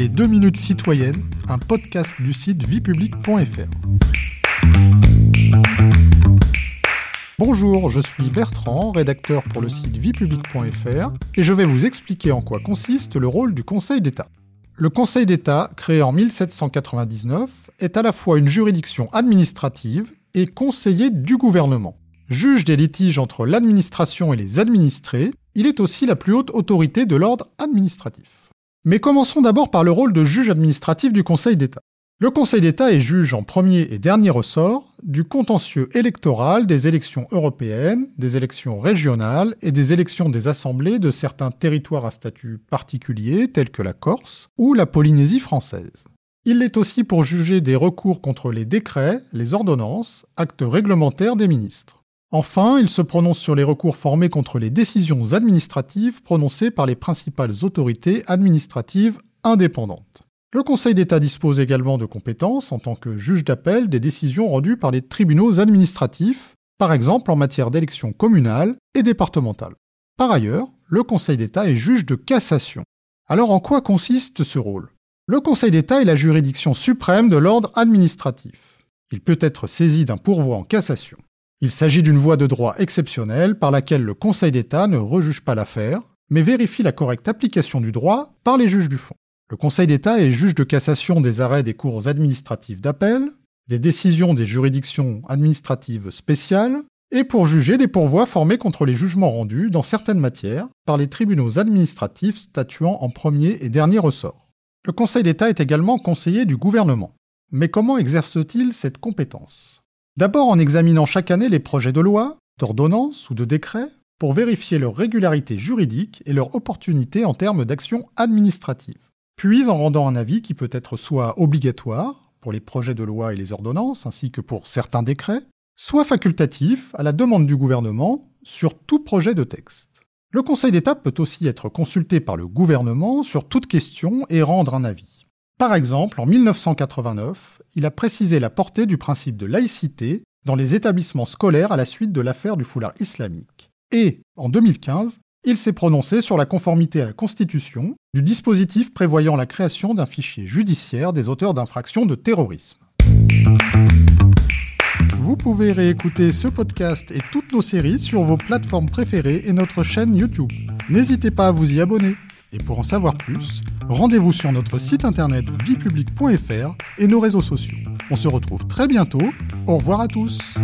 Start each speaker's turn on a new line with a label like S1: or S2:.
S1: Les 2 minutes citoyennes, un podcast du site viepublic.fr. Bonjour, je suis Bertrand, rédacteur pour le site viepublic.fr, et je vais vous expliquer en quoi consiste le rôle du Conseil d'État. Le Conseil d'État, créé en 1799, est à la fois une juridiction administrative et conseiller du gouvernement. Juge des litiges entre l'administration et les administrés, il est aussi la plus haute autorité de l'ordre administratif. Mais commençons d'abord par le rôle de juge administratif du Conseil d'État. Le Conseil d'État est juge en premier et dernier ressort du contentieux électoral des élections européennes, des élections régionales et des élections des assemblées de certains territoires à statut particulier tels que la Corse ou la Polynésie française. Il l'est aussi pour juger des recours contre les décrets, les ordonnances, actes réglementaires des ministres. Enfin, il se prononce sur les recours formés contre les décisions administratives prononcées par les principales autorités administratives indépendantes. Le Conseil d'État dispose également de compétences en tant que juge d'appel des décisions rendues par les tribunaux administratifs, par exemple en matière d'élections communales et départementales. Par ailleurs, le Conseil d'État est juge de cassation. Alors en quoi consiste ce rôle? Le Conseil d'État est la juridiction suprême de l'ordre administratif. Il peut être saisi d'un pourvoi en cassation. Il s'agit d'une voie de droit exceptionnelle par laquelle le Conseil d'État ne rejuge pas l'affaire, mais vérifie la correcte application du droit par les juges du fond. Le Conseil d'État est juge de cassation des arrêts des cours administratives d'appel, des décisions des juridictions administratives spéciales, et pour juger des pourvois formés contre les jugements rendus dans certaines matières par les tribunaux administratifs statuant en premier et dernier ressort. Le Conseil d'État est également conseiller du gouvernement. Mais comment exerce-t-il cette compétence? D'abord en examinant chaque année les projets de loi, d'ordonnance ou de décret pour vérifier leur régularité juridique et leur opportunité en termes d'action administrative. Puis en rendant un avis qui peut être soit obligatoire pour les projets de loi et les ordonnances, ainsi que pour certains décrets, soit facultatif à la demande du gouvernement sur tout projet de texte. Le Conseil d'État peut aussi être consulté par le gouvernement sur toute question et rendre un avis. Par exemple, en 1989, il a précisé la portée du principe de laïcité dans les établissements scolaires à la suite de l'affaire du foulard islamique. Et, en 2015, il s'est prononcé sur la conformité à la Constitution du dispositif prévoyant la création d'un fichier judiciaire des auteurs d'infractions de terrorisme. Vous pouvez réécouter ce podcast et toutes nos séries sur vos plateformes préférées et notre chaîne YouTube. N'hésitez pas à vous y abonner. Et pour en savoir plus, rendez-vous sur notre site internet viepublic.fr et nos réseaux sociaux. On se retrouve très bientôt. Au revoir à tous.